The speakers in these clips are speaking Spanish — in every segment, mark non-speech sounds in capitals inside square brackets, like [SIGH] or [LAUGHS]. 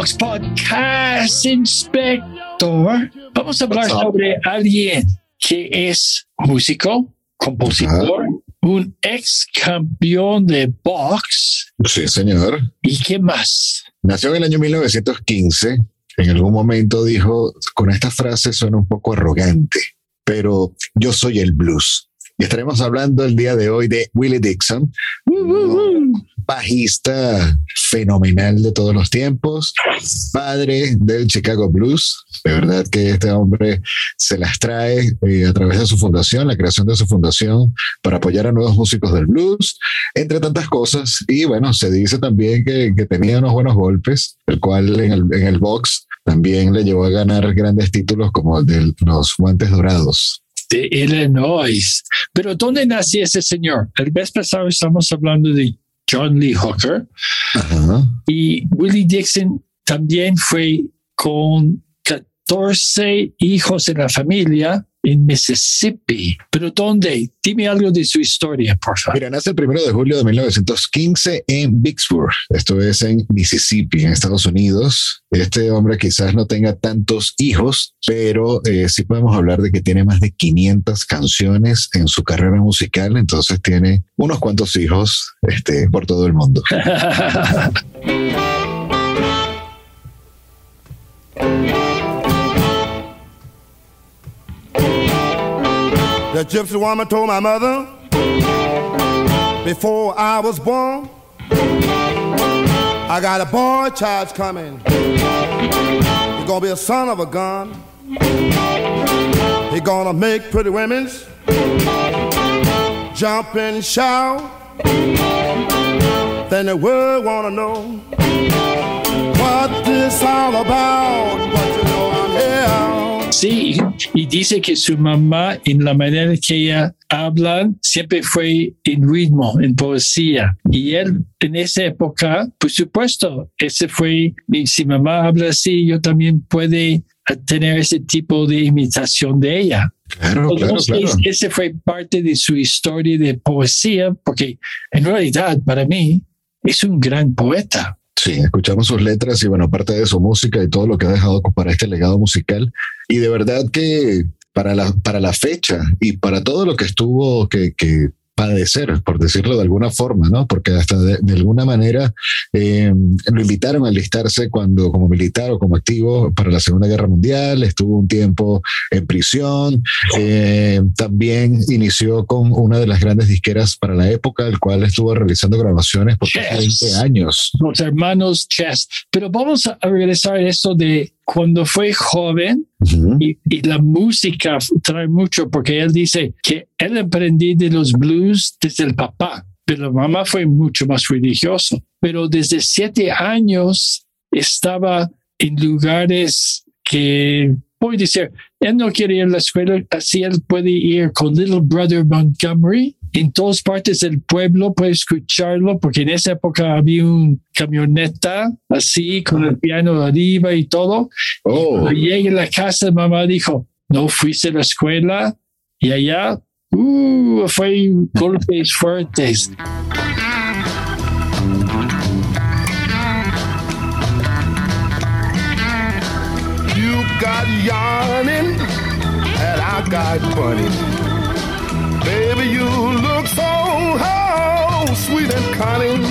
Boombox Podcast Inspector. Vamos a hablar sobre alguien que es músico, compositor, un ex campeón de box Sí, señor. y qué más. Nació en el año 1915. En algún momento dijo, con esta frase suena un poco arrogante, pero yo soy el blues. Y estaremos hablando el día de hoy de Willie Dixon, bajista fenomenal de todos los tiempos, padre del Chicago Blues. De verdad que este hombre se las trae eh, a través de su fundación, la creación de su fundación para apoyar a nuevos músicos del blues, entre tantas cosas. Y bueno, se dice también que, que tenía unos buenos golpes, el cual en el, en el box también le llevó a ganar grandes títulos como el de los guantes dorados. De Illinois. Pero ¿dónde nació ese señor? El mes pasado estamos hablando de John Lee Hooker Ajá. y Willie Dixon también fue con 14 hijos en la familia en Mississippi. ¿Pero dónde? Dime algo de su historia, por favor. Mira, nace el primero de julio de 1915 en Vicksburg, esto es en Mississippi, en Estados Unidos. Este hombre quizás no tenga tantos hijos, pero eh, sí podemos hablar de que tiene más de 500 canciones en su carrera musical, entonces tiene unos cuantos hijos este, por todo el mundo. [LAUGHS] The gypsy woman told my mother before I was born, I got a boy child's coming. He's gonna be a son of a gun. He's gonna make pretty women's jump and shout. Then the world wanna know what this all about. But you know I'm here. Sí, y dice que su mamá, en la manera que ella habla, siempre fue en ritmo, en poesía. Y él, en esa época, por supuesto, ese fue, y si mamá habla así, yo también puede tener ese tipo de imitación de ella. Claro, claro, claro. ese fue parte de su historia de poesía, porque en realidad, para mí, es un gran poeta. Sí, escuchamos sus letras y bueno, parte de su música y todo lo que ha dejado para este legado musical. Y de verdad que para la, para la fecha y para todo lo que estuvo que, que padecer, por decirlo de alguna forma, ¿no? Porque hasta de, de alguna manera eh, lo invitaron a alistarse cuando como militar o como activo para la Segunda Guerra Mundial, estuvo un tiempo en prisión, eh, también inició con una de las grandes disqueras para la época, el cual estuvo realizando grabaciones por casi Yes. 20 años. los hermanos Chess. Pero vamos a regresar a eso de cuando fue joven Ujú. y, y la música trae mucho porque él dice que él aprendí de los blues desde el papá, pero la mamá fue mucho más religioso. Pero desde siete años estaba en lugares que, voy a decir, él no quiere ir a la escuela, así él puede ir con Little Brother Montgomery. En todas partes del pueblo puede escucharlo porque en esa época había un camioneta así con el piano arriba y todo. Oh, Cuando llegué a la casa, mamá dijo, no fuiste a la escuela y allá, uh, fue golpes fuertes. You got yarning, and I got bunny. Baby, you look so oh, sweet and cunning.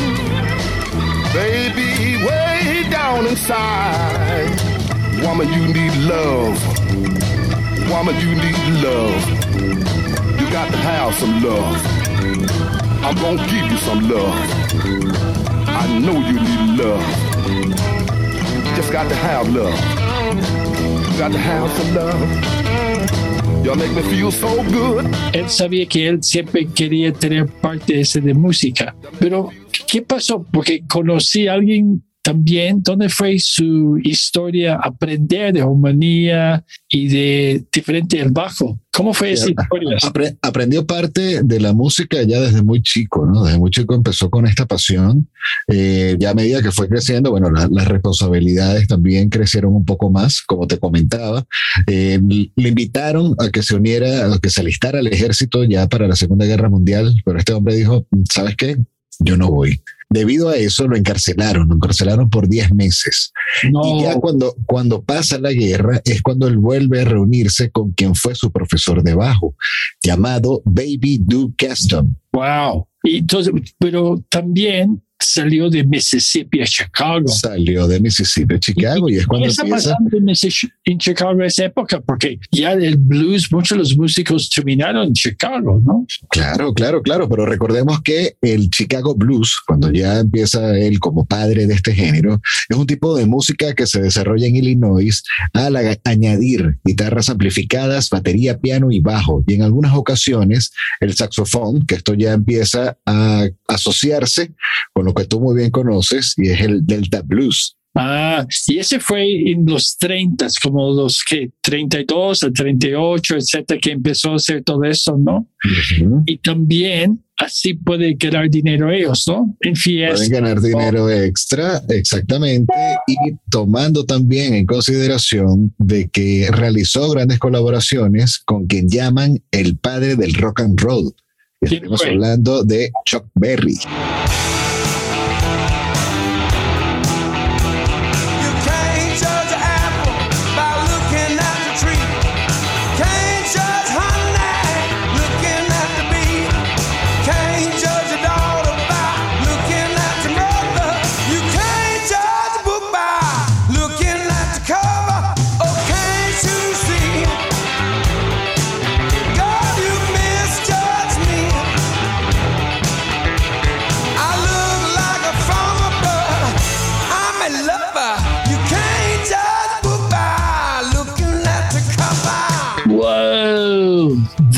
Baby, way down inside, Woman, you need love. Woman, you need love. You got to have some love. I'm gonna give you some love. I know you need love. You just got to have love. You got to have some love. Él sabía que él siempre quería tener parte ese de música. Pero, ¿qué pasó? Porque conocí a alguien también, ¿dónde fue su historia aprender de armonía y de diferente el bajo? ¿Cómo fue esa historia? Apre- aprendió parte de la música ya desde muy chico, ¿no? Desde muy chico empezó con esta pasión. Eh, ya a medida que fue creciendo, bueno, la- las responsabilidades también crecieron un poco más, como te comentaba. Eh, le invitaron a que se uniera, a que se alistara al ejército ya para la Segunda Guerra Mundial, pero este hombre dijo, ¿sabes qué? Yo no voy. Debido a eso lo encarcelaron, lo encarcelaron por 10 meses. No, Y ya cuando, cuando pasa la guerra es cuando él vuelve a reunirse con quien fue su profesor de bajo, llamado Baby Duke Gaston. wow. Y entonces, pero también salió de Mississippi a Chicago. Salió de Mississippi a Chicago y es ¿Qué cuando empieza. pasando en, Chicago esa época? Porque ya el blues, muchos de los músicos terminaron en Chicago, ¿no? Claro, claro, claro, pero recordemos que el Chicago Blues, cuando ya empieza él como padre de este género, es un tipo de música que se desarrolla en Illinois al añadir guitarras amplificadas, batería, piano y bajo, y en algunas ocasiones el saxofón, que esto ya empieza a asociarse con lo que tú muy bien conoces, y es el Delta Blues. Ah, y ese fue en los 30, como los que 32 a 38, etcétera, que empezó a hacer todo eso, ¿no? Ujú. Y también así puede ganar dinero ellos, ¿no? En Pueden fiestas. ganar dinero extra, exactamente, y tomando también en consideración de que realizó grandes colaboraciones con quien llaman el padre del rock and roll. Y ¿Quién Estamos hablando de Chuck Berry.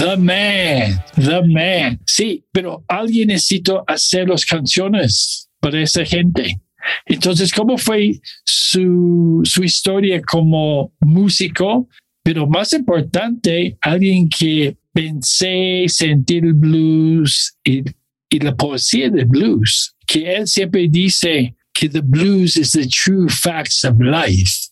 The man, the man. Sí, pero alguien necesita hacer las canciones para esa gente. Entonces, ¿cómo fue su, su historia como músico? Pero más importante, alguien que pensé sentir el blues y, y la poesía del blues, que él siempre dice que the blues is the true facts of life.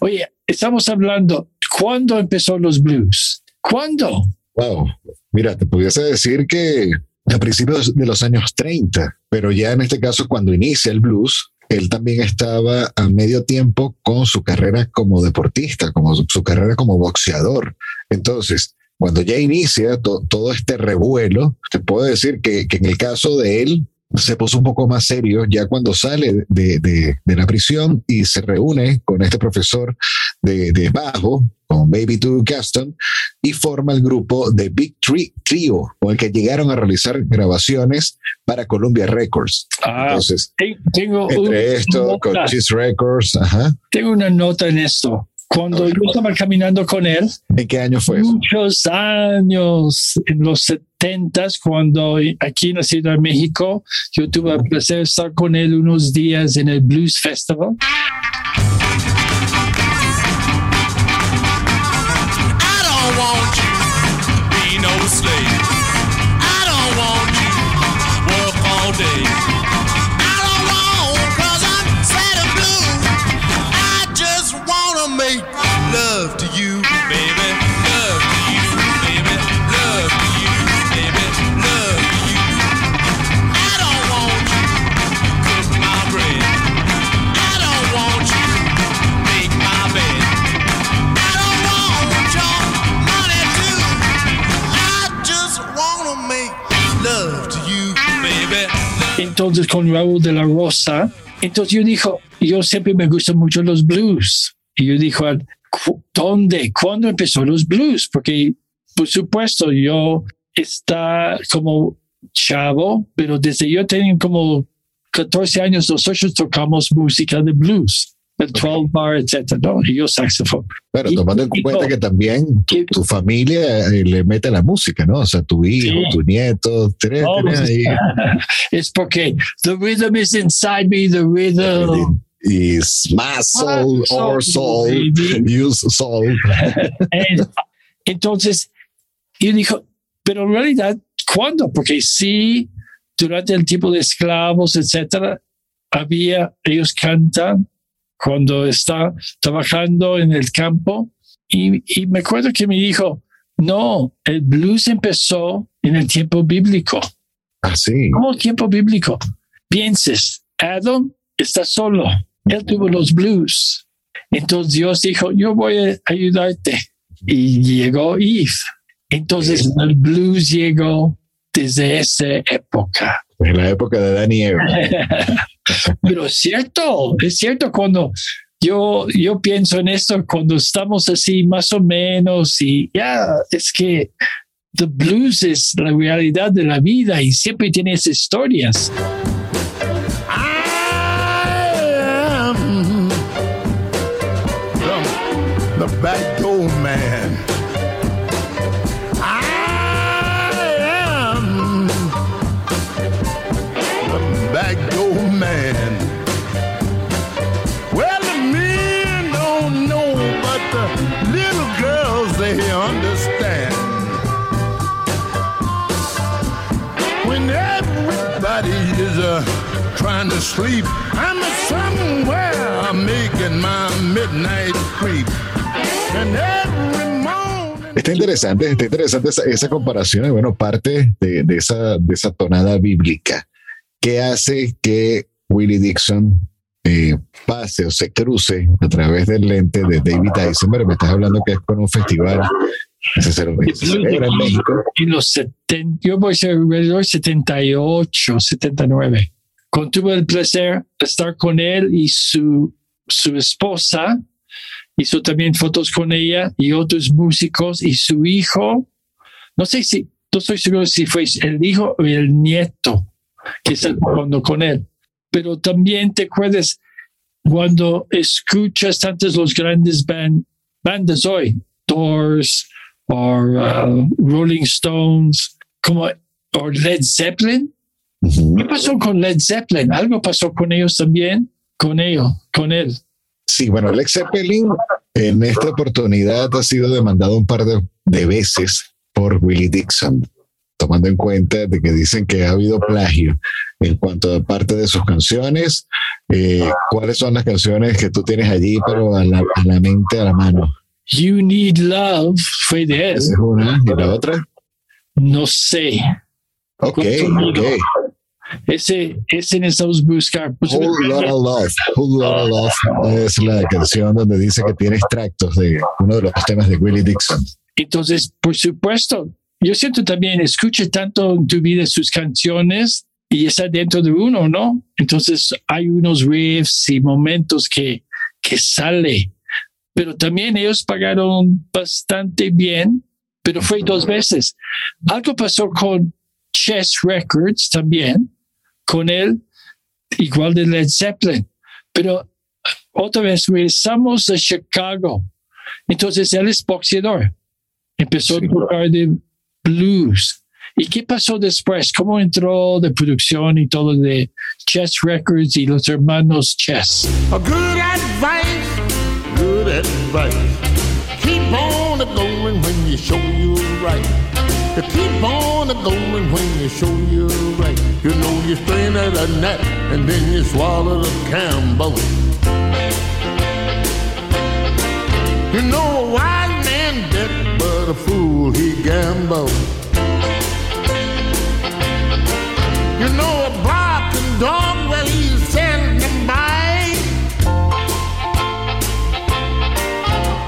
Oye, estamos hablando, ¿cuándo empezó los blues? ¿Cuándo? Wow. Mira, te pudiese decir que a principios de los años 30, pero ya en este caso cuando inicia el blues, él también estaba a medio tiempo con su carrera como deportista, como su, carrera como boxeador. Entonces, cuando ya inicia to- todo este revuelo, te puedo decir que en el caso de él se puso un poco más serio ya cuando sale de, de- de la prisión y se reúne con este profesor de, de bajo, con Baby Two Gaston, y forma el grupo The Big Tree Trio, con el que llegaron a realizar grabaciones para Columbia Records. Ah, Entonces, te- tengo, entre una esto, con nota, Cheese Records, ajá. tengo una nota en esto. Cuando yo estaba caminando con él, ¿En qué año fue eso? muchos años, en los setentas, cuando aquí en Ciudad de México, yo tuve el placer de estar con él unos días en el Blues Festival. I don't want you be no slave. Entonces con Raúl de la Rosa. Entonces yo dijo, yo siempre me gustan mucho los blues. Y yo dije, "¿Cu- ¿dónde? ¿Cuándo empezó los blues? Porque, por supuesto, yo está como chavo, pero desde yo tenía como 14 años, nosotros tocamos música de blues, el 12 bar, etcétera, ¿no? Y yo saxofón. Pero Y- tomando en y- cuenta que también tu, y- tu familia eh, le mete la música, ¿no? O sea, tu hijo, Sí. tu nieto, tenés pues, ahí. [LAUGHS] es porque the rhythm is inside me, the rhythm. Is my soul Ah, or soul, use soul. [LAUGHS] [LAUGHS] Entonces, yo dijo, pero en realidad, ¿cuándo? Porque sí, durante el tiempo de esclavos, etcétera, había, ellos cantan cuando está trabajando en el campo. Y, y me acuerdo que me dijo, no, el blues empezó en el tiempo bíblico. Así. ¿Cómo tiempo bíblico? Pienses, Adam está solo. Él tuvo los blues. Entonces Dios dijo, yo voy a ayudarte. Y llegó Eve. Entonces el blues llegó desde esa época. En la época de Danny y Eva. [LAUGHS] Pero es cierto, es cierto cuando yo, yo pienso en esto, cuando estamos así más o menos y ya, es que the blues es la realidad de la vida y siempre tiene historias. Sleep, I'm somewhere making my midnight creep. And every morning. Está interesante, está interesante esa, esa comparación bueno, parte de, de esa, de esa tonada bíblica que hace que Willie Dixon eh, pase o se cruce a través del lente de David Eisenberg. Me estás hablando que es con un festival que se celebra que se celebra en México. En los 70, yo voy a ser alrededor 78, 79. Cuando tuve el placer estar con él y su, su esposa, hizo también fotos con ella y otros músicos y su hijo, no sé si, no estoy seguro si fue el hijo o el nieto que está tocando con él, pero también te acuerdas cuando escuchas tantos los grandes band, bandas hoy, Doors o uh, Rolling Stones, como o Led Zeppelin. Ujú. ¿Qué pasó con Led Zeppelin? Algo pasó con ellos también, con ellos, con él. Sí, bueno, Alex Zeppelin en esta oportunidad ha sido demandado un par de, de veces por Willie Dixon, tomando en cuenta de que dicen que ha habido plagio en cuanto a parte de sus canciones. Eh, ¿Cuáles son las canciones que tú tienes allí, pero a la, a la mente, a la mano? You Need Love fue de él. Esa es una y la otra. No sé. Ok, ok. Ese, ese necesitamos buscar. Pues, Whole Lotta Love. Whole Lotta Love es la canción donde dice que tiene extractos de uno de los temas de Willie Dixon. Entonces, por supuesto, yo siento también, escuche tanto en tu vida sus canciones y está dentro de uno, ¿no? Entonces hay unos riffs y momentos que, que sale, pero también ellos pagaron bastante bien, pero fue dos veces. Algo pasó con Chess Records también, con él, igual de Led Zeppelin, pero otra vez regresamos a Chicago. Entonces él es boxeador. Empezó Sí. a tocar de blues. ¿Y qué pasó después? ¿Cómo entró de producción y todo de Chess Records y los hermanos Chess? A good advice, good advice. Keep on a going when you show you're right. You keep on a going when you show you're right. You know you strain at a gnat and then you swallow the cambo. You know a wise man dead, but a fool he gamble. You know a barking dog, well he's seldom bite.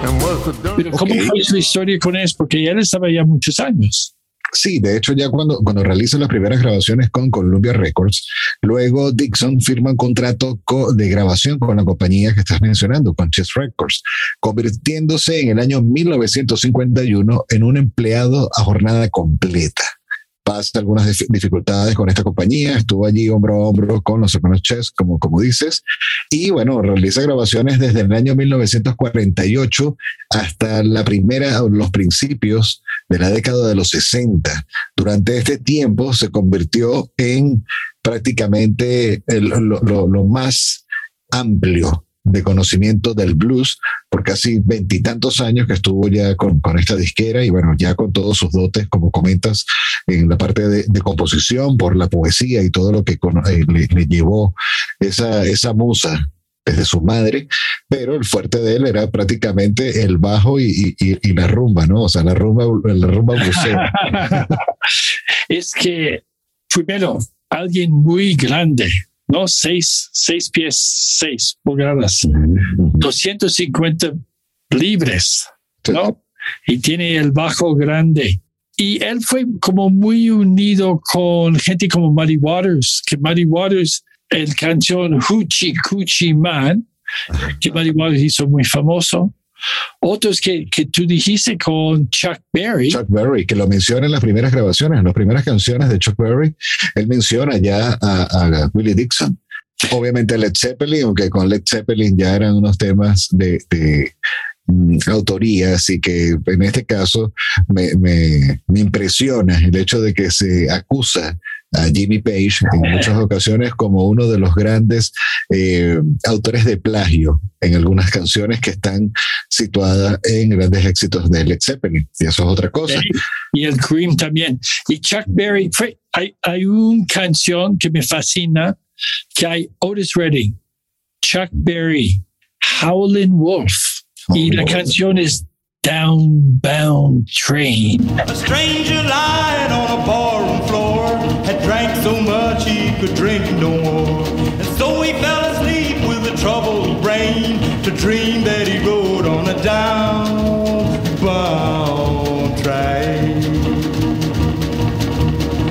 And what's the? Pero ¿cómo fue su historia con eso? Porque él estaba ya muchos años. Sí, de hecho ya cuando, cuando realiza las primeras grabaciones con Columbia Records, luego Dixon firma un contrato co- de grabación con la compañía que estás mencionando, con Chess Records, convirtiéndose en el año 1951 en un empleado a jornada completa. Pasa algunas dif- dificultades con esta compañía, estuvo allí hombro a hombro con los hermanos Chess, como, como dices, y bueno, realiza grabaciones desde el año 1948 hasta la primera, los principios de la década de los 60. Durante este tiempo se convirtió en prácticamente el- lo más amplio de conocimiento del blues por casi veintitantos años que estuvo ya con, con esta disquera y bueno, ya con todos sus dotes, como comentas, en la parte de, composición, por la poesía y todo lo que cono- eh, le, le llevó esa, esa musa desde su madre, pero el fuerte de él era prácticamente el bajo y, y- la rumba, ¿no? O sea, la rumba, la rumba [LAUGHS] es que, primero, alguien muy grande, ¿no? Seis, seis pies, seis pulgadas, 250 libres, ¿no? Y tiene el bajo grande. Y él fue como muy unido con gente como Muddy Waters, que Muddy Waters, el canción Hoochie Coochie Man, que Muddy Waters hizo muy famoso. Otros que, que tú dijiste con Chuck Berry. Chuck Berry, que lo menciona en las primeras grabaciones, en las primeras canciones de Chuck Berry, él menciona ya a, Willie Dixon. Obviamente Led Zeppelin, aunque con Led Zeppelin ya eran unos temas de, de, mm, autoría, así que en este caso me, me impresiona el hecho de que se acusa a Jimmy Page en muchas ocasiones como uno de los grandes eh, autores de plagio en algunas canciones que están situadas en grandes éxitos de Led Zeppelin. Y eso es otra cosa. y el Cream también. Y Chuck Berry, fue, hay, hay una canción que me fascina, que hay Otis Redding, Chuck Berry, Howlin' Wolf, y la canción es Downbound Train. A stranger lying on a had so much he could drink no more. And so he fell asleep with a troubled brain to dream that he rode on a downbound train.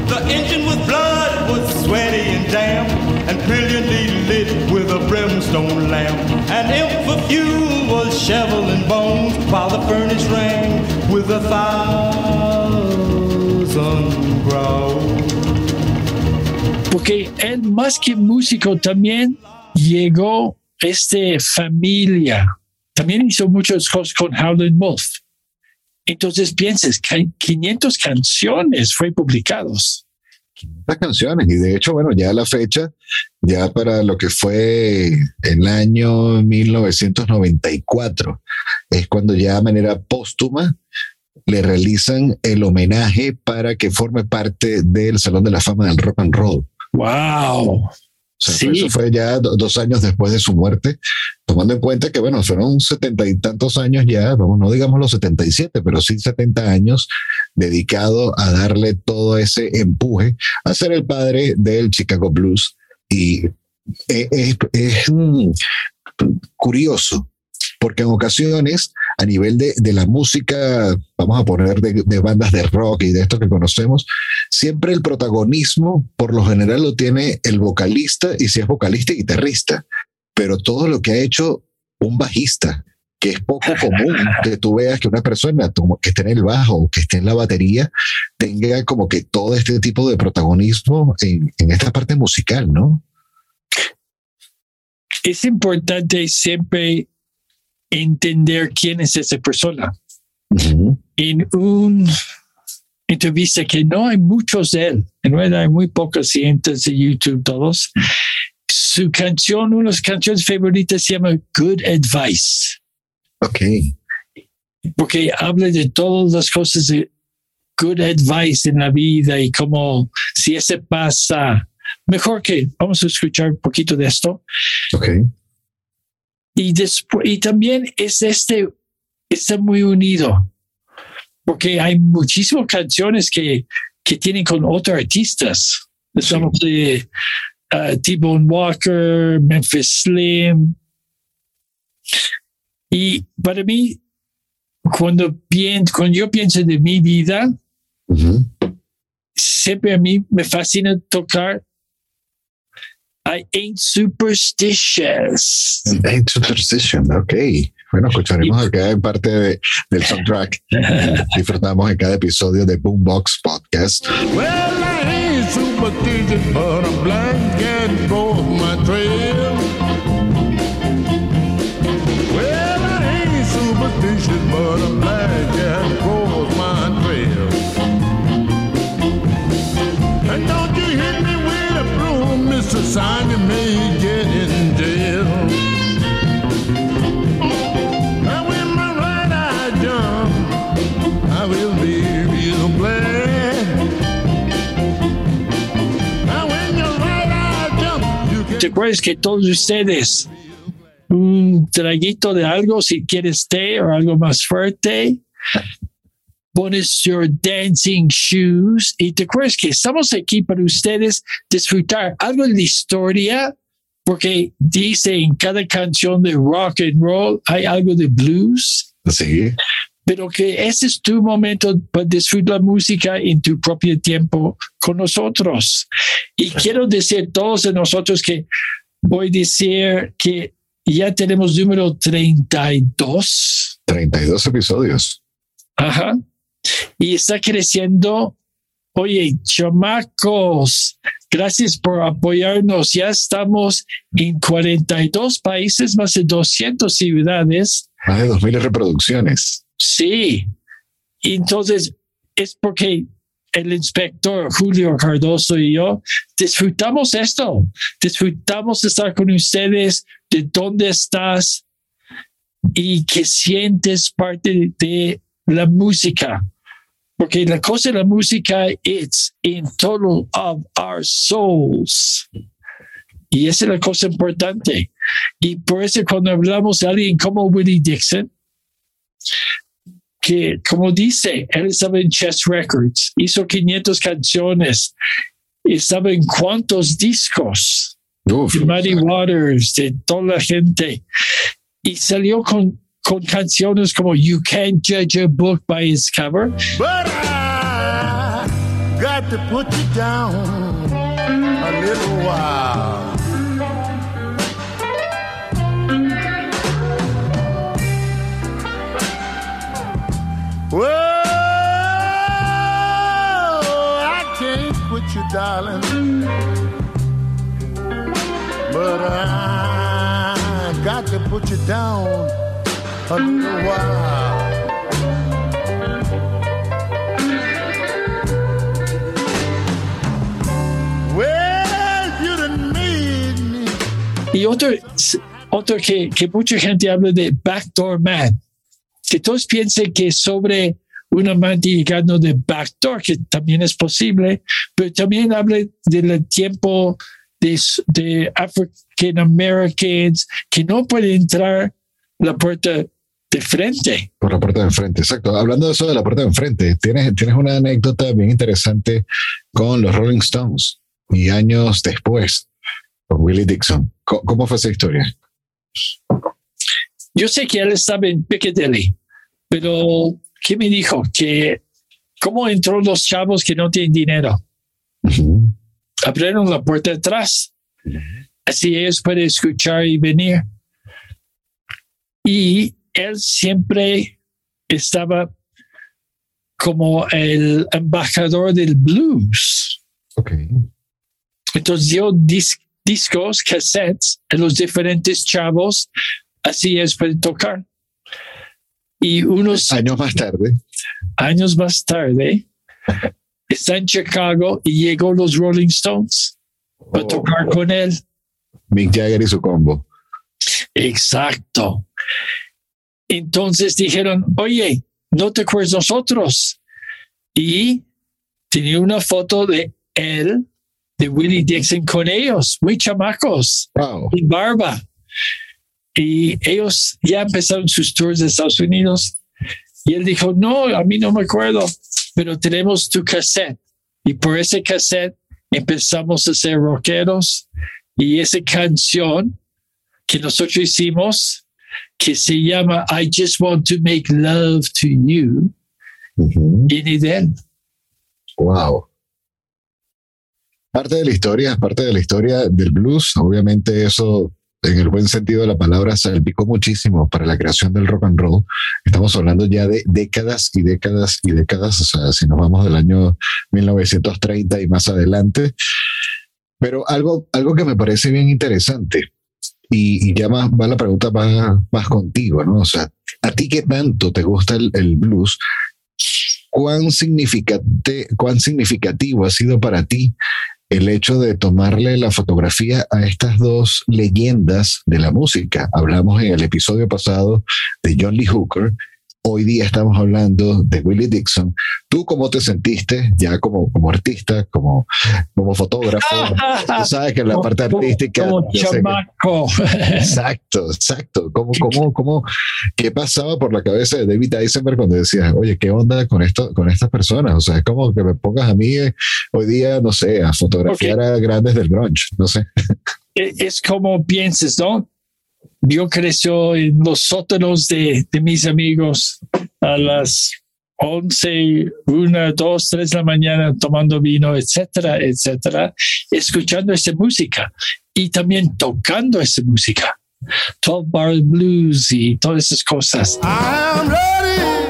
The engine with blood was sweaty and damp and brilliantly lit with a brimstone lamp. And if the fuel was shoveling bones while the furnace rang with a thousand growls. Porque él más que músico también llegó este familia. También hizo muchas cosas con Howlin' Wolf. Entonces pienses, que 500 canciones fue publicados. Las canciones, y de hecho, bueno, ya la fecha, ya para lo que fue el año 1994, es cuando ya de manera póstuma le realizan el homenaje para que forme parte del Salón de la Fama del Rock and Roll. ¡Wow! O sea, Sí. Eso fue ya do- dos años después de su muerte, tomando en cuenta que, bueno, fueron setenta y tantos años ya, vamos, no digamos los 77, pero sí 70 años dedicado a darle todo ese empuje a ser el padre del Chicago Blues. Y eh, es, es, mm, curioso, porque en ocasiones, a nivel de, de la música, vamos a poner de, de bandas de rock y de esto que conocemos, siempre el protagonismo, por lo general, lo tiene el vocalista, y si es vocalista y guitarrista, pero todo lo que ha hecho un bajista, que es poco [LAUGHS] común que tú veas que una persona que esté en el bajo o que esté en la batería tenga como que todo este tipo de protagonismo en, en esta parte musical, ¿no? Es importante siempre entender quién es esa persona. Ujú. En una entrevista que no hay muchos de él, en realidad hay muy pocos cientos de YouTube todos, su canción, una de sus canciones favoritas se llama Good Advice. Ok. porque habla de todas las cosas de good advice en la vida y como si ese pasa, mejor que vamos a escuchar un poquito de esto. Ok. Y después, y también es este, está muy unido, porque hay muchísimas canciones que, que tienen con otros artistas. Estamos de uh, T-Bone Walker, Memphis Slim. Y para mí, cuando, pienso, cuando yo pienso de mi vida, Ujú. siempre a mí me fascina tocar. I ain't superstitious. Ain't Superstition, ok. Bueno, escucharemos acá en parte de- del soundtrack. [LAUGHS] Disfrutamos en cada episodio de Boombox Podcast. Well, I ain't superstitious, but I'm black and goes my trail. Well, I ain't superstitious, but I'm black ¿Te acuerdas que todos ustedes un traguito de algo si quieres té o algo más fuerte? Pones your dancing shoes y te acuerdas que estamos aquí para ustedes disfrutar algo de historia porque dice en cada canción de rock and roll hay algo de blues Sí, pero que ese es tu momento para disfrutar la música en tu propio tiempo con nosotros. Y quiero decir a todos de nosotros que voy a decir que ya tenemos número 32. 32 episodios. Ajá. Y está creciendo. Oye, chamacos, gracias por apoyarnos. Ya estamos en 42 países, más de 200 ciudades. Más de 2.000 reproducciones. Sí. Entonces, es porque el inspector Julio Cardoso y yo disfrutamos esto, disfrutamos estar con ustedes, de dónde estás y que sientes parte de la música. Porque la cosa de la música it's in total of our souls. Y esa es la cosa importante. Y por eso cuando hablamos de alguien como Willie Dixon, que como dice, él estaba en Chess Records, hizo 500 canciones, estaba en cuántos discos Uf, de Muddy Waters, de toda la gente, y salió con, con canciones como You Can't Judge a Book by Its Cover, But I got to put you down a little while. Well, I can't quit you, darling. But I got to put you down a little while. Y otro, otro que, que mucha gente habla de Backdoor Man, que todos piensan que es sobre un amante llegando de backdoor, que también es posible, pero también habla del tiempo de, de African Americans que no pueden entrar la puerta de frente. por la puerta de enfrente, exacto. Hablando de eso de la puerta de enfrente, tienes, tienes una anécdota bien interesante con los Rolling Stones y años después, con Willie Dixon. ¿Cómo, fue esa historia? Yo sé que él estaba en Piccadilly, pero ¿qué me dijo? Que cómo entró los chavos que no tienen dinero. Abrieron la puerta atrás. Así ellos pueden escuchar y venir. Y él siempre estaba como el embajador del blues. Ok. Entonces dio dis- discos, cassettes a los diferentes chavos, así es para tocar. Y unos Años más tarde, años más tarde, está en Chicago y llegó los Rolling Stones para Oh. tocar con él. Mick Jagger y su combo. Exacto. Entonces dijeron, oye, no te acuerdas nosotros. Y tenía una foto de él, de Willie Dixon con ellos, muy chamacos, Wow. sin barba. Y ellos ya empezaron sus tours de Estados Unidos. Y él dijo, no, a mí no me acuerdo, pero tenemos tu cassette. Y por ese cassette empezamos a ser rockeros. Y esa canción que nosotros hicimos, que se llama I Just Want to Make Love to You, Ujú. viene de él. Wow. Parte de la historia, parte de la historia del blues. Obviamente eso, en el buen sentido de la palabra, salpicó muchísimo para la creación del rock and roll. Estamos hablando ya de décadas y décadas y décadas, o sea, si nos vamos del año 1930 y más adelante. Pero algo, algo que me parece bien interesante, y, y ya más va la pregunta más, más contigo, ¿no? O sea, ¿a ti qué tanto te gusta el, el blues? ¿Cuán, significate, ¿Cuán significativo ha sido para ti el hecho de tomarle la fotografía a estas dos leyendas de la música? Hablamos en el episodio pasado de John Lee Hooker hoy día estamos hablando de Willie Dixon. ¿Tú cómo te sentiste ya como, como artista, como, como fotógrafo? Tú [LAUGHS] sabes que la parte artística... Como sé que- chamaco. [LAUGHS] [LAUGHS] Exacto, exacto. ¿Cómo, cómo, cómo, ¿Qué pasaba por la cabeza de David Eisenberg cuando decías, oye, qué onda con esto, con estas personas? O sea, es como que me pongas a mí eh, hoy día, no sé, a fotografiar a grandes del grunge, no sé. E- es como piensas, ¿no? Yo creció en los sótanos de, de mis amigos a las 11, 1, 2, 3 de la mañana tomando vino, etcétera, etcétera, escuchando esa música y también tocando esa música. 12 Bar Blues y todas esas cosas. I'm ready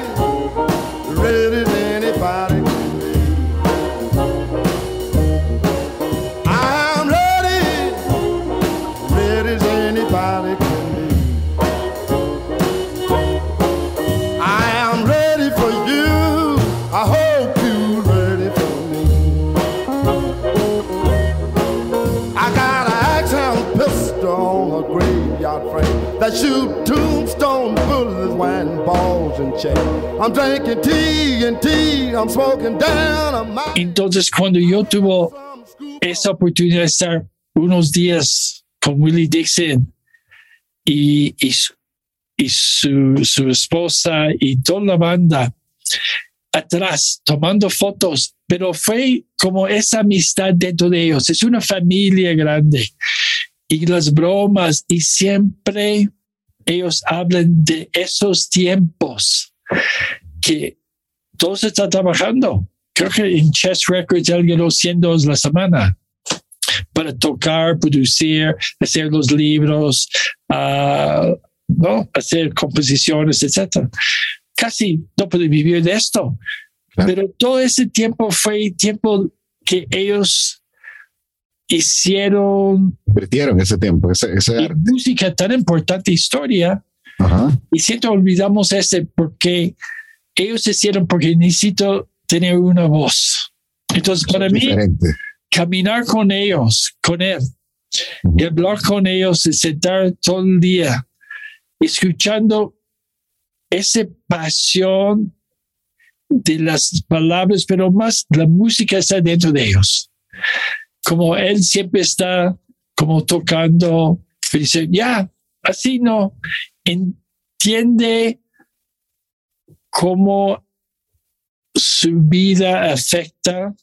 that shoot tombstone bullets, wine balls and. I'm drinking tea and tea. I'm smoking down. Entonces, cuando yo tuve esa oportunidad de estar unos días con Willie Dixon y, y, y su, su esposa y toda la banda atrás tomando fotos, pero fue como esa amistad dentro de ellos. Es una familia grande y las bromas y siempre ellos hablan de esos tiempos que todos están trabajando. Creo que en Chess Records alguien los 100 dólares la semana para tocar, producir, hacer los libros, ah, ¿no? hacer composiciones, etc. Casi no puede vivir de esto. Claro. Pero todo ese tiempo fue tiempo que ellos hicieron Invirtieron ese tiempo, ese, ese y arte. música tan importante, historia, Ajá. y siempre olvidamos ese porque ellos hicieron porque necesito tener una voz. Entonces, para mí, Diferente. caminar con ellos, con él, y hablar con ellos, y sentar todo el día, escuchando esa pasión de las palabras, pero más la música está dentro de ellos. Como él siempre está como tocando, dice, ya, así no, entiende cómo su vida afecta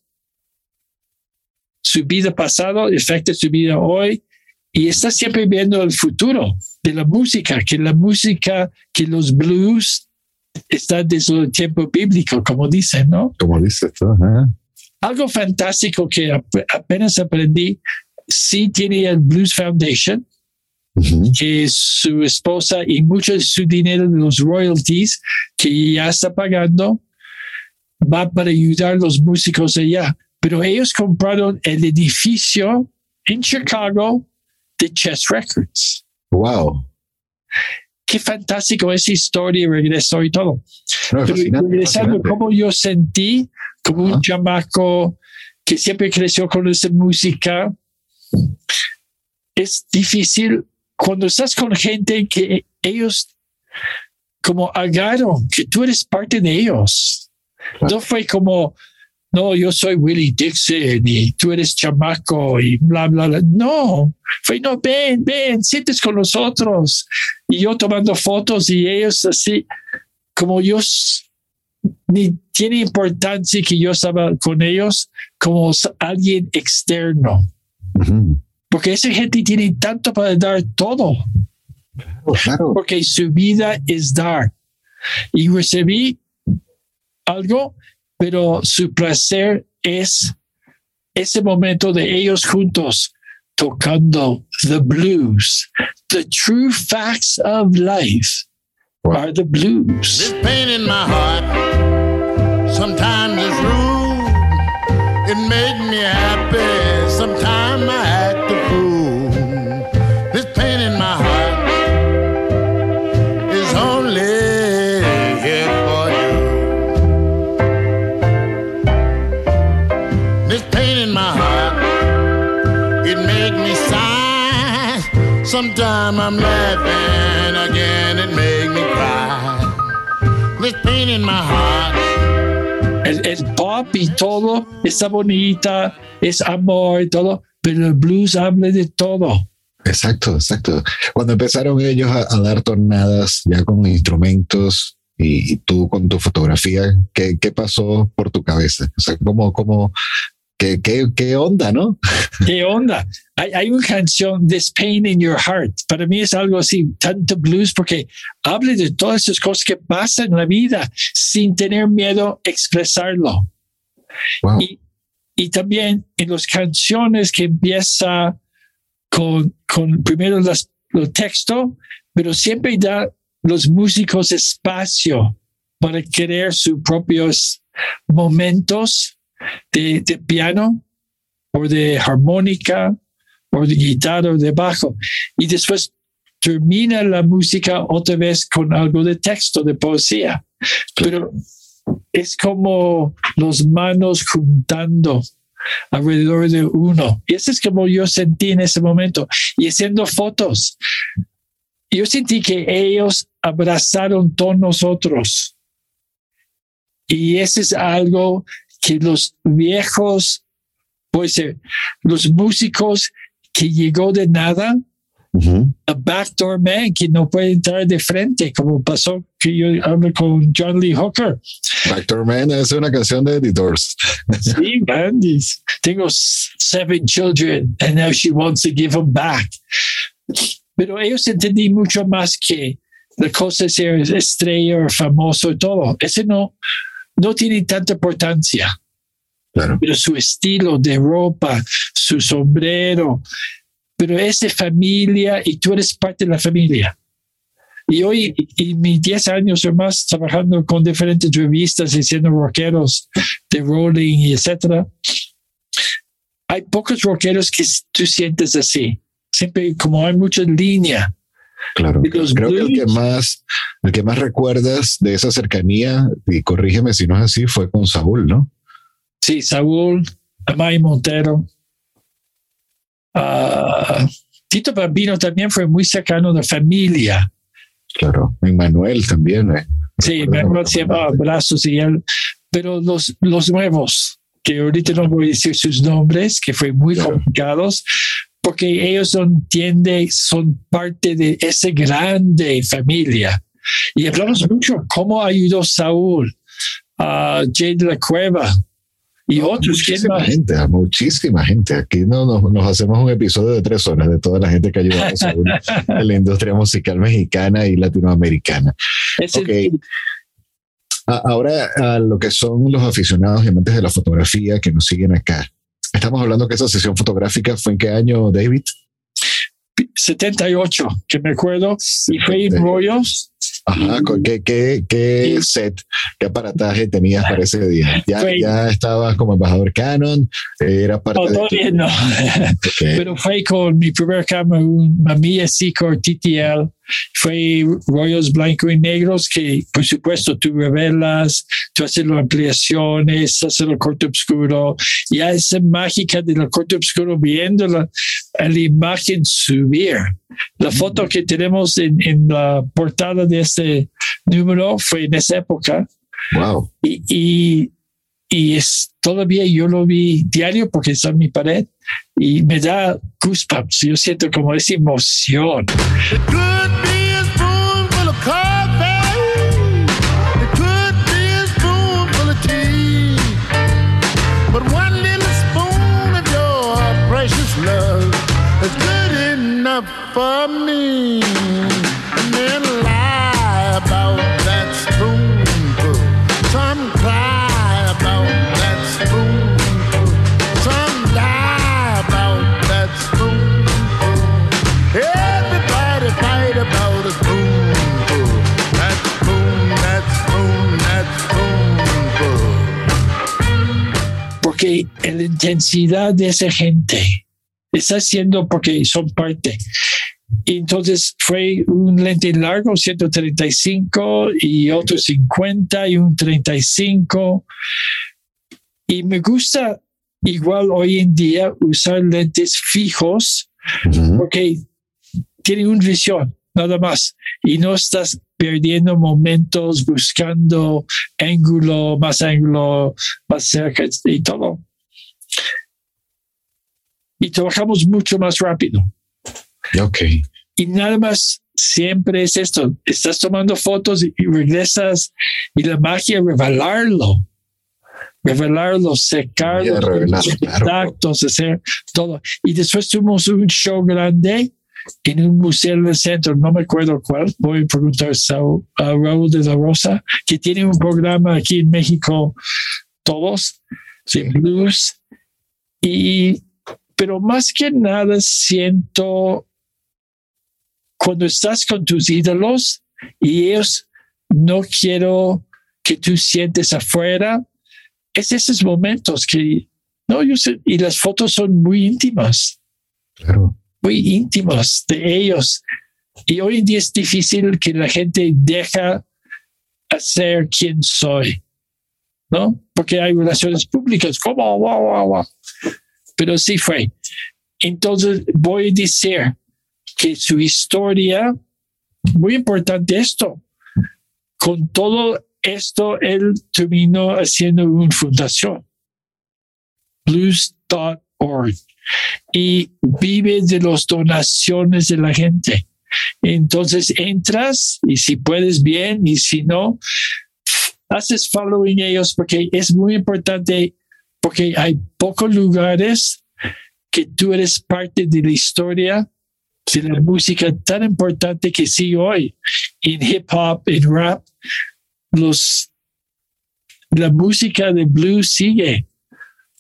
su vida pasado, afecta su vida hoy y está siempre viendo el futuro de la música, que la música, que los blues está desde el tiempo bíblico, como dicen, ¿no? Como dices tú. ajá. Algo fantástico que ap- apenas aprendí, sí tiene el Blues Foundation, Ujú. que su esposa y mucho de su dinero de los royalties que ya está pagando va para ayudar a los músicos allá. Pero ellos compraron el edificio en Chicago de Chess Records. Wow. Qué fantástico esa historia, regresó y todo. No, Pero regresando, como yo sentí como un chamaco que siempre creció con esa música, es difícil cuando estás con gente que ellos como agarran que tú eres parte de ellos. No fue como, no, yo soy Willie Dixon y tú eres chamaco y bla, bla, bla. No, fue, no, ven, ven, sientes con nosotros. Y yo tomando fotos y ellos así, como yo ni tiene importancia que yo estaba con ellos como alguien externo. Porque esa gente tiene tanto para dar todo, Claro. porque su vida es dar. Y recibí algo, pero su placer es ese momento de ellos juntos tocando the blues. The true facts of life are the blues. This pain in my heart sometimes is rude. It made me happy. Sometimes I act a fool. This pain in my heart is only here for you. This pain in my heart, it make me sigh. Sometimes I'm laughing, This pain in my heart. El, el pop y todo está bonita, es amor y todo, pero el blues habla de todo. Exacto, exacto. Cuando empezaron ellos a, a dar tornadas ya con instrumentos y, y tú con tu fotografía, ¿qué, qué pasó por tu cabeza? O sea, ¿cómo, cómo, qué, qué, qué onda, no? ¿Qué onda? Hay, hay una canción, This Pain in Your Heart. Para mí es algo así, tanto blues, porque habla de todas esas cosas que pasan en la vida sin tener miedo a expresarlo. Wow. Y, y también en las canciones que empieza con, con primero las, los textos, pero siempre da los músicos espacio para crear sus propios momentos de, de piano o de armónica o de guitarra o de bajo. Y después termina la música otra vez con algo de texto, de poesía. Pero es como los manos juntando alrededor de uno. Y eso es como yo sentí en ese momento. Y haciendo fotos, yo sentí que ellos abrazaron todos nosotros. Y eso es algo que los viejos, pues eh, los músicos que llegó de nada, a backdoor man que no puede entrar de frente, como pasó que yo hablo con John Lee Hooker. Backdoor Man es una canción de The Doors. [LAUGHS] Sí, man, tengo seven children and now she wants to give them back. Pero ellos entendí mucho más que la cosa de ser estrella o famoso y todo. Ese no, no tiene tanta importancia. Claro. pero su estilo de ropa, su sombrero, pero es de familia y tú eres parte de la familia. Y hoy, y mis 10 años o más trabajando con diferentes revistas y siendo rockeros de Rolling y etcétera, hay pocos rockeros que tú sientes así. Siempre como hay mucha línea. Claro. Y Creo que el que más, el que más recuerdas de esa cercanía, y corrígeme si no es así, fue con Saúl, ¿no? Sí, Saúl, Amay Montero. Ah, Tito Bambino también fue muy cercano de familia. Claro. En Manuel también, ¿eh? Sí, Manuel se llamaba. Brazos y él, pero los, los nuevos, que ahorita no voy a decir sus nombres, que fue muy Claro. complicados, porque ellos entienden, son parte de esa grande familia. Y hablamos mucho cómo ayudó Saúl, a Jay de la Cueva y otros. ¿quién Muchísima más? gente, a muchísima gente. Aquí no, nos, nos hacemos un episodio de tres horas de toda la gente que ha ayudado a Saúl [LAUGHS] en la industria musical mexicana y latinoamericana. Ese- Ok. A- Ahora, a lo que son los aficionados y amantes de la fotografía que nos siguen acá. Estamos hablando que esa sesión fotográfica fue en qué año, David? 78, que me acuerdo, y fue en Rollos. Ajá, ¿con ¿qué, qué, qué set, qué aparataje tenías para ese día? Ya, Fue- ya estabas como embajador Canon, eh, era parte No, de tu- no. [LAUGHS] [LAUGHS] Ok. Pero fue con mi primer cámara, un Mamiya Seacor TTL. Fue rollos blanco y negros que, por supuesto, tú revelas, tú haces las ampliaciones, haces el corto oscuro. Y a esa mágica del corto oscuro, viendo la, a la imagen subir. La foto que tenemos en, en la portada de este número fue en esa época Wow. y, y, y es todavía yo lo vi diario porque está en mi pared y me da goosebumps. Yo siento como esa emoción. for me. About that. Some cry about that. Some about that. Everybody about a Porque la intensidad de esa gente está haciendo porque son parte. Entonces fue un lente largo, 135 y otro 50 y un 35. Y me gusta igual hoy en día usar lentes fijos porque tienen una visión, nada más. Y no estás perdiendo momentos buscando ángulo, más ángulo, más cerca y todo. Y trabajamos mucho más rápido. Ok. Y nada más siempre es esto. Estás tomando fotos y regresas y la magia es revelarlo. Revelarlo, secarlo, revelar, contactos, hacer todo. Y después tuvimos un show grande en un museo en el centro, no me acuerdo cuál, voy a preguntar a Raúl de la Rosa, que tiene un programa aquí en México, todos, de blues. Y, pero más que nada siento cuando estás con tus ídolos y ellos no quiero que tú sientes afuera, es esos momentos que, no, yo sé, y las fotos son muy íntimas Claro. muy íntimos de ellos. Y hoy en día es difícil que la gente deja hacer quien soy, ¿no? Porque hay relaciones públicas, como, wow, wow, wow. Pero sí fue. Entonces voy a decir que su historia, muy importante esto, con todo esto, él terminó haciendo una fundación, blues.org y vive de las donaciones de la gente. Entonces entras y si puedes bien y si no, haces following ellos porque es muy importante porque hay pocos lugares que tú eres parte de la historia de la música tan importante que sí hoy en hip hop, en rap, los la música de blues sigue,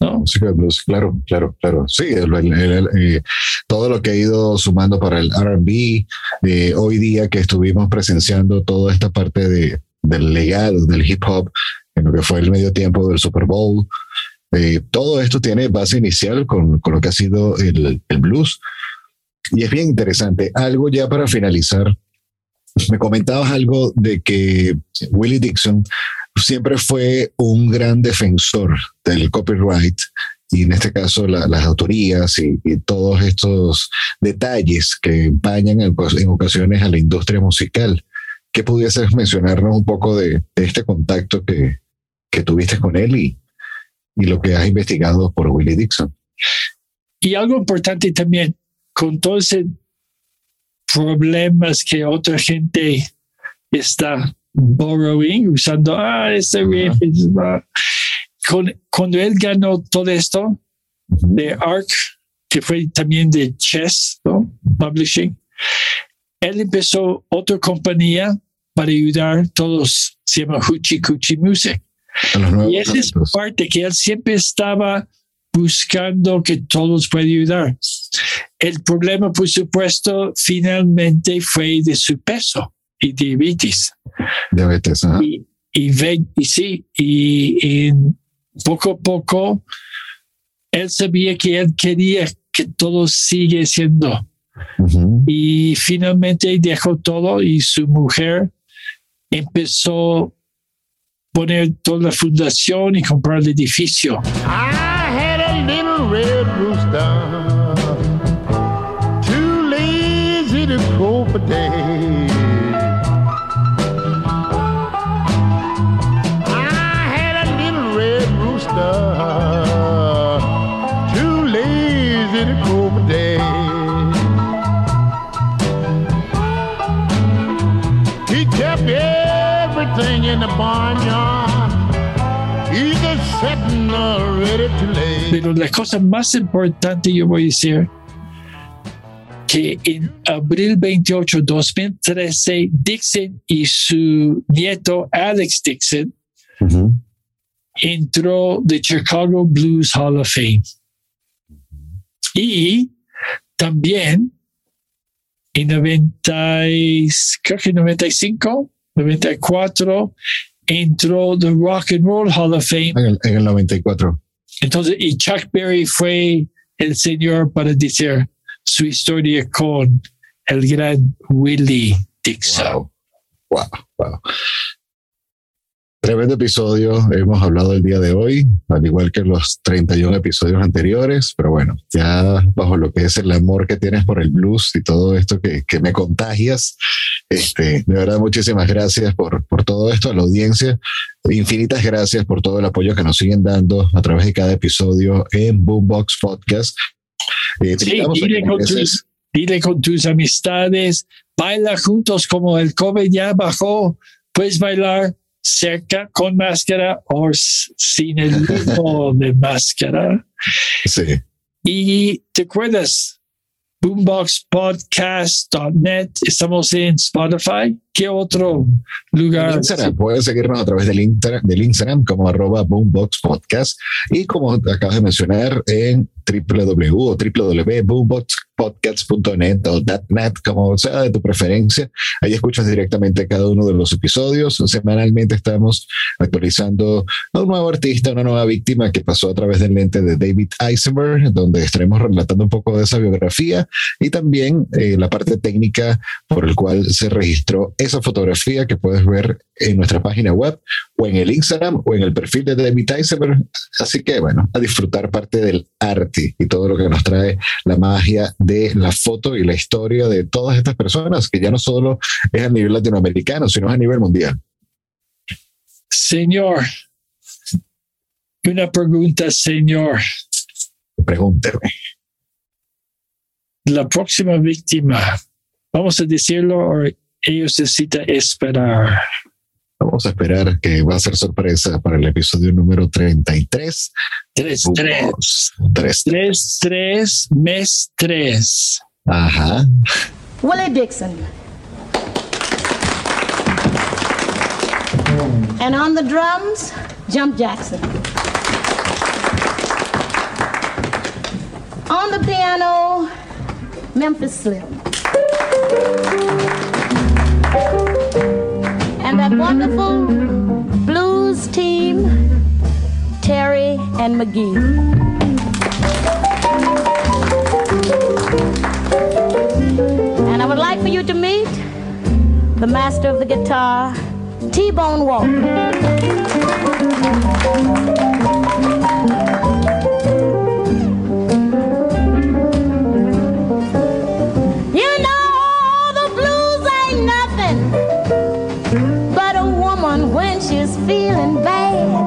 ¿no? Música de blues, claro, claro, claro. Sí, el- el- el- eh, todo lo que ha ido sumando para el RB, eh, hoy día que estuvimos presenciando toda esta parte de, del legado del hip hop, en lo que fue el medio tiempo del Super Bowl, eh, todo esto tiene base inicial con, con lo que ha sido el, el blues. Y es bien interesante. Algo ya para finalizar, me comentabas algo de que Willie Dixon siempre fue un gran defensor del copyright y en este caso la- las autorías y, todos estos detalles que empañan en ocasiones a la industria musical. ¿Qué pudieses mencionarnos un poco de, de este contacto que, que tuviste con él y, y lo que has investigado por Willie Dixon? Y algo importante también, con todos esos problemas que otra gente está borrowing, usando, ah, este riff es, ah", con- cuando él ganó todo esto de ARC, que fue también de Chess, ¿no? Publishing, él empezó otra compañía para ayudar a todos, se llama Hoochie Coochie Music. Y esa es parte que él siempre estaba buscando que todos puedan ayudar. El problema, por supuesto, finalmente fue de su peso y diabetes. Diabetes, ajá. Y, y, ve- y sí, y, en poco a poco, él sabía que él quería que todo sigue siendo. Ujú. Y finalmente dejó todo y su mujer empezó poner toda la fundación y comprar el edificio. I had a little red rooster, too lazy to crow for days. Pero la cosa más importante, yo voy a decir, que en abril 28, 2013, Dixon y su nieto Alex Dixon Ujú. entró de Chicago Blues Hall of Fame. Y también en 90, y- creo que 95, 94, entró the Rock and Roll Hall of Fame En el, en el 94. Entonces, y Chuck Berry fue el señor para decir su historia con el gran Willie Dixon. Wow, wow. Tremendo episodio, hemos hablado el día de hoy, al igual que los 31 episodios anteriores, pero bueno, ya bajo lo que es el amor que tienes por el blues y todo esto que, que me contagias, este, de verdad muchísimas gracias por, por todo esto, a la audiencia, infinitas gracias por todo el apoyo que nos siguen dando a través de cada episodio en Boombox Podcast. Eh, Sí, dile con, tus, dile con tus amistades, baila juntos como el COVID ya bajó, puedes bailar cerca con máscara o sin el mismo [LAUGHS] de máscara. sí. Y te acuerdas, boomboxpodcast.net, estamos en Spotify. ¿Qué otro lugar? Instagram. Pueden seguirnos a través del, inter- del Instagram como arroba Boombox Podcast y como acabas de mencionar en www o o .net, como sea de tu preferencia. Ahí escuchas directamente cada uno de los episodios. Semanalmente estamos actualizando a un nuevo artista, una nueva víctima que pasó a través del lente de David Eisenberg, donde estaremos relatando un poco de esa biografía y también eh, la parte técnica por el cual se registró esa fotografía que puedes ver en nuestra página web o en el Instagram o en el perfil de David Eisenberg. Así que bueno, a disfrutar parte del arte y todo lo que nos trae la magia de la foto y la historia de todas estas personas, que ya no solo es a nivel latinoamericano, sino a nivel mundial. Señor, una pregunta, señor. Pregúnteme. La próxima víctima, vamos a decirlo o ellos necesitan esperar. Vamos a esperar que va a ser sorpresa para el episodio número 33. Tres, tres, Boombox. Tres. tres, tres, mes tres. Ajá. Willie Dixon. And on the drums, Jump Jackson. On the piano, Memphis Slim. And that wonderful blues team, Terry and McGee. And I would like for you to meet the master of the guitar, T-Bone Walker. Feeling bad.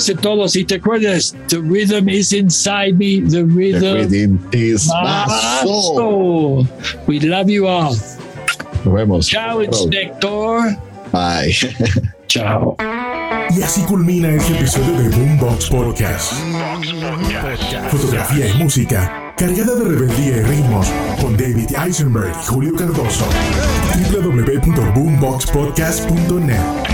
Gracias a todos. Y te acuerdas, the rhythm is inside me, the The rhythm. rhythm is my soul. soul. We love you all. Nos vemos. Ciao, inspector. Bye. [LAUGHS] Ciao. Y así culmina este episodio de Boombox Podcast. Fotografía y música cargada de rebeldía y ritmos con David Eisenberg y Julio Cardoso. www.boomboxpodcast.net